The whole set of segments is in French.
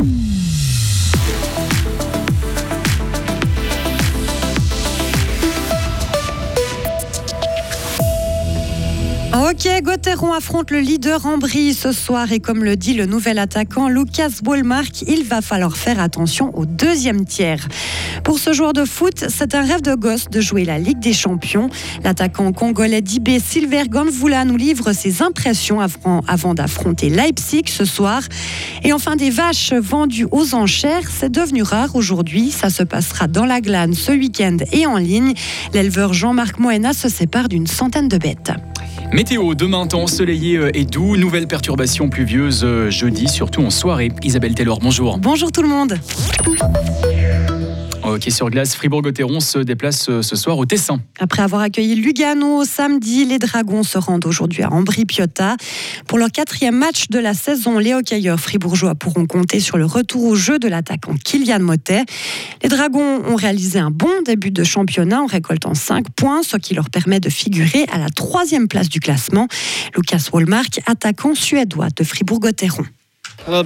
Mm-hmm. Ok, Gauthieron affronte le leader Ambry ce soir et comme le dit le nouvel attaquant Lucas Bollmark, il va falloir faire attention au deuxième tiers. Pour ce joueur de foot, c'est un rêve de gosse de jouer la Ligue des Champions. L'attaquant congolais d'IB Silver Ganvula nous livre ses impressions avant, avant d'affronter Leipzig ce soir. Et enfin, des vaches vendues aux enchères, c'est devenu rare aujourd'hui. Ça se passera dans la glane ce week-end et en ligne. L'éleveur Jean-Marc Moena se sépare d'une centaine de bêtes. Météo, demain, temps ensoleillé euh, et doux. Nouvelle perturbation pluvieuse euh, jeudi, surtout en soirée. Isabelle Taylor, bonjour. Bonjour tout le monde. Ok, sur glace, Fribourg-Gotteron se déplace euh, ce soir au Tessin. Après avoir accueilli Lugano samedi, les Dragons se rendent aujourd'hui à Ambri-Piotta. Pour leur quatrième match de la saison, les hockeyeurs fribourgeois pourront compter sur le retour au jeu de l'attaquant Kylian Motet. Les Dragons ont réalisé un bon début de championnat en récoltant 5 points, ce qui leur permet de figurer à la troisième place du classement. Lucas Wallmark, attaquant suédois de Fribourg-Gotteron. Uh,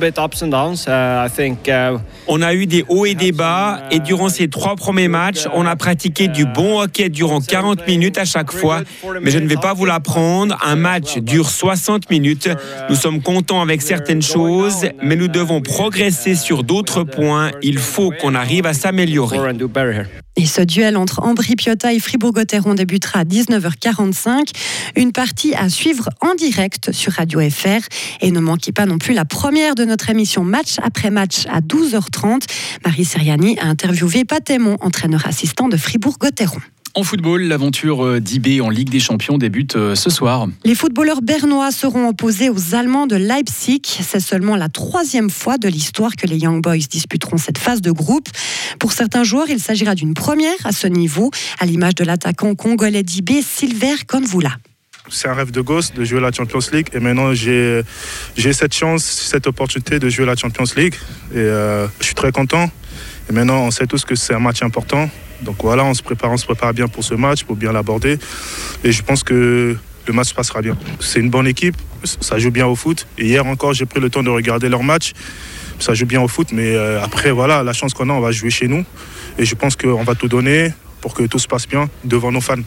on a eu des hauts et des bas et durant ces trois premiers matchs, on a pratiqué du bon hockey durant 40 minutes à chaque fois. Mais je ne vais pas vous l'apprendre, un match dure 60 minutes. Nous sommes contents avec certaines choses, mais nous devons progresser sur d'autres points. Il faut qu'on arrive à s'améliorer. Et ce duel entre Ambri-Piotta et Fribourg-Gotteron débutera à 19h45. Une partie à suivre en direct sur Radio FR. Et ne manquez pas non plus la première de notre émission Match après match à 12h30. Marie Seriani a interviewé Patémon, entraîneur assistant de Fribourg-Gotteron. En football, l'aventure euh, d'IB en Ligue des Champions débute euh, ce soir. Les footballeurs bernois seront opposés aux Allemands de Leipzig. C'est seulement la troisième fois de l'histoire que les Young Boys disputeront cette phase de groupe. Pour certains joueurs, il s'agira d'une première à ce niveau, à l'image de l'attaquant congolais d'IB, Silver Convoula. C'est un rêve de gosse de jouer la Champions League et maintenant j'ai cette chance, cette opportunité de jouer la Champions League et euh, je suis très content. Et maintenant on sait tous que c'est un match important donc voilà, on se prépare, on se prépare bien pour ce match, pour bien l'aborder. Et je pense que le match se passera bien. C'est une bonne équipe, ça joue bien au foot. Et hier encore, j'ai pris le temps de regarder leur match. Ça joue bien au foot, mais euh, après, voilà, la chance qu'on a, on va jouer chez nous. Et je pense qu'on va tout donner pour que tout se passe bien devant nos fans.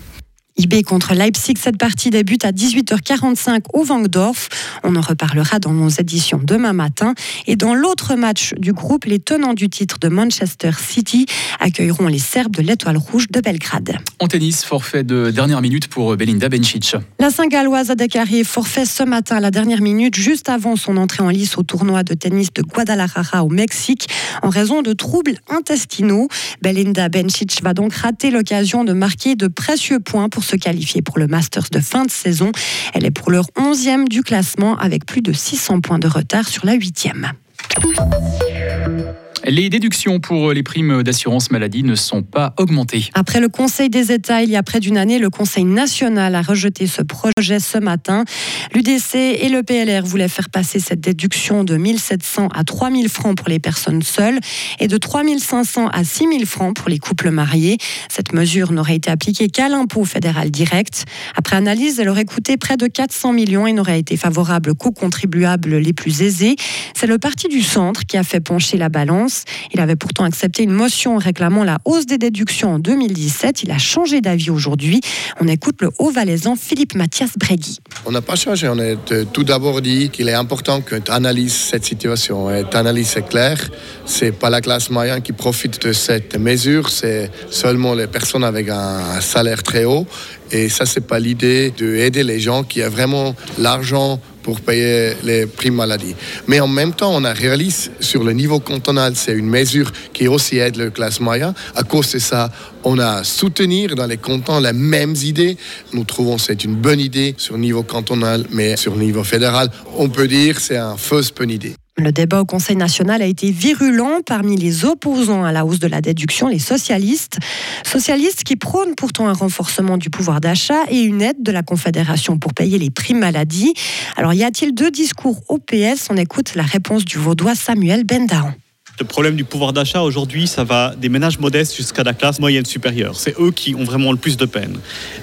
IB contre Leipzig, cette partie débute à 18h45 au Vangdorf. On en reparlera dans nos éditions demain matin. Et dans l'autre match du groupe, les tenants du titre de Manchester City accueilleront les Serbes de l'Étoile Rouge de Belgrade. En tennis, forfait de dernière minute pour Belinda Bencic. La Saint-Galloise a déclaré forfait ce matin à la dernière minute, juste avant son entrée en lice au tournoi de tennis de Guadalajara au Mexique, en raison de troubles intestinaux. Belinda Bencic va donc rater l'occasion de marquer de précieux points pour se qualifier pour le Masters de fin de saison. Elle est pour l'heure 11e du classement avec plus de 600 points de retard sur la 8e. Les déductions pour les primes d'assurance maladie ne sont pas augmentées. Après le Conseil des États, il y a près d'une année, le Conseil national a rejeté ce projet ce matin. L'UDC et le PLR voulaient faire passer cette déduction de 1700 à 3000 francs pour les personnes seules et de 3500 à 6000 francs pour les couples mariés. Cette mesure n'aurait été appliquée qu'à l'impôt fédéral direct. Après analyse, elle aurait coûté près de 400 millions et n'aurait été favorable qu'aux contribuables les plus aisés. C'est le Parti du Centre qui a fait pencher la balance. Il avait pourtant accepté une motion réclamant la hausse des déductions en 2017. Il a changé d'avis aujourd'hui. On écoute le haut-valaisan Philippe Mathias Bregui. On n'a pas changé. On a tout d'abord dit qu'il est important que tu cette situation. Et tu analyses c'est clair. C'est pas la classe moyenne qui profite de cette mesure. C'est seulement les personnes avec un salaire très haut. Et ça, c'est pas l'idée d'aider les gens qui ont vraiment l'argent pour payer les primes maladie. Mais en même temps, on a réalisé sur le niveau cantonal, c'est une mesure qui aussi aide le classe moyen. À cause de ça, on a soutenir dans les cantons les mêmes idées. Nous trouvons que c'est une bonne idée sur le niveau cantonal, mais sur le niveau fédéral, on peut dire c'est un fausse bonne idée. Le débat au Conseil national a été virulent parmi les opposants à la hausse de la déduction, les socialistes. Socialistes qui prônent pourtant un renforcement du pouvoir d'achat et une aide de la Confédération pour payer les primes maladie. Alors y a-t-il deux discours au PS On écoute la réponse du vaudois Samuel Bendaon. Le problème du pouvoir d'achat aujourd'hui, ça va des ménages modestes jusqu'à la classe moyenne supérieure. C'est eux qui ont vraiment le plus de peine.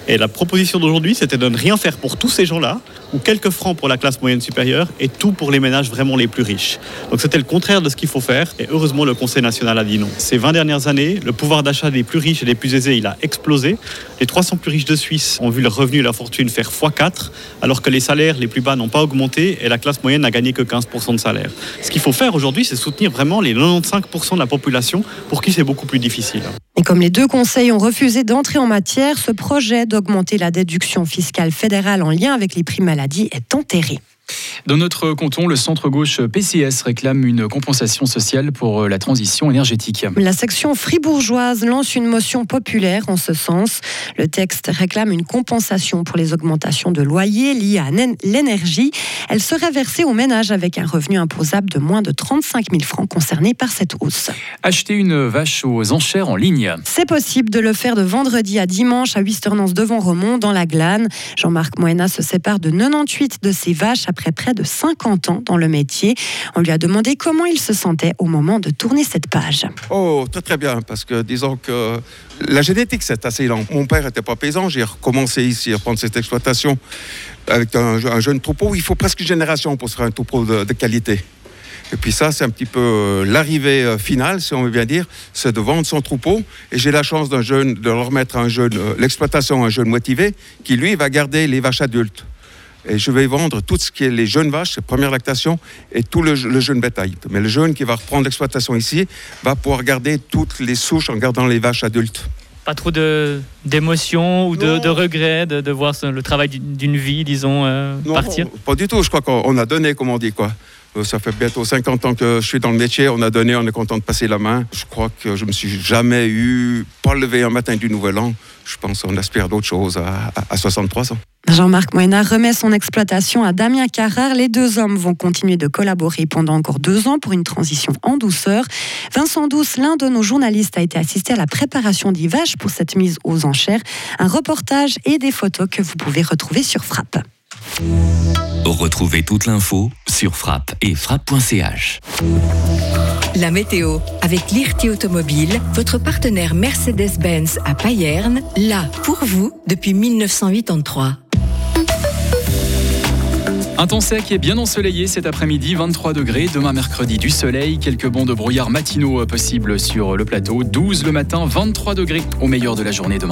Et la proposition d'aujourd'hui, c'était de ne rien faire pour tous ces gens-là, ou quelques francs pour la classe moyenne supérieure et tout pour les ménages vraiment les plus riches. Donc c'était le contraire de ce qu'il faut faire et heureusement le Conseil national a dit non. Ces 20 dernières années, le pouvoir d'achat des plus riches et des plus aisés, il a explosé. Les 300 plus riches de Suisse ont vu leur revenu et leur fortune faire x4 alors que les salaires les plus bas n'ont pas augmenté et la classe moyenne n'a gagné que 15% de salaire. Ce qu'il faut faire aujourd'hui, c'est soutenir vraiment les 95% de la population pour qui c'est beaucoup plus difficile. Et comme les deux conseils ont refusé d'entrer en matière, ce projet d'augmenter la déduction fiscale fédérale en lien avec les primes maladie est enterré. Dans notre canton, le centre-gauche PCS réclame une compensation sociale pour euh, la transition énergétique. La section fribourgeoise lance une motion populaire en ce sens. Le texte réclame une compensation pour les augmentations de loyers liées à l'énergie. Elle serait versée aux ménages avec un revenu imposable de moins de 35 000 francs concernés par cette hausse. Acheter une vache aux enchères en ligne. C'est possible de le faire de vendredi à dimanche à Wisternance devant Romont dans la Glane. Jean-Marc Moena se sépare de 98 de ses vaches après près de 50 ans dans le métier. On lui a demandé comment il se sentait au moment de tourner cette page. Oh, très très bien, parce que disons que la génétique c'est assez lent. Mon père n'était pas paysan, j'ai recommencé ici à prendre cette exploitation avec un, jeune troupeau. Il faut presque une génération pour se faire un troupeau de, qualité. Et puis ça, c'est un petit peu euh, l'arrivée euh, finale, si on veut bien dire, c'est de vendre son troupeau. Et j'ai la chance d'un jeune, de leur remettre un jeune, euh, l'exploitation à un jeune motivé, qui lui va garder les vaches adultes. Et je vais vendre tout ce qui est les jeunes vaches, les premières lactations, et tout le, jeune bétail. Mais le jeune qui va reprendre l'exploitation ici va pouvoir garder toutes les souches en gardant les vaches adultes. Pas trop d'émotion ou de, de regret de, voir le travail d'une vie, disons, euh, partir? Pas du tout. Je crois qu'on a donné, comme on dit, quoi. Euh, ça fait bientôt 50 ans que je suis dans le métier. On a donné, on est content de passer la main. Je crois que je me suis jamais eu, pas levé un matin du Nouvel An. Je pense qu'on aspire d'autres choses à, à 63 ans. Jean-Marc Moena remet son exploitation à Damien Carrère. Les deux hommes vont continuer de collaborer pendant encore deux ans pour une transition en douceur. Vincent Douce, l'un de nos journalistes, a été assisté à la préparation des vaches pour cette mise aux enchères. Un reportage et des photos que vous pouvez retrouver sur Frappe. Retrouvez toute l'info sur frappe et frappe.ch. La météo avec l'IRT Automobile, votre partenaire Mercedes-Benz à Payerne, là pour vous depuis 1983. Un temps sec et bien ensoleillé cet après-midi, 23 degrés. Demain mercredi, du soleil, quelques bons de brouillard matinaux possibles sur le plateau. 12 le matin, 23 degrés au meilleur de la journée demain.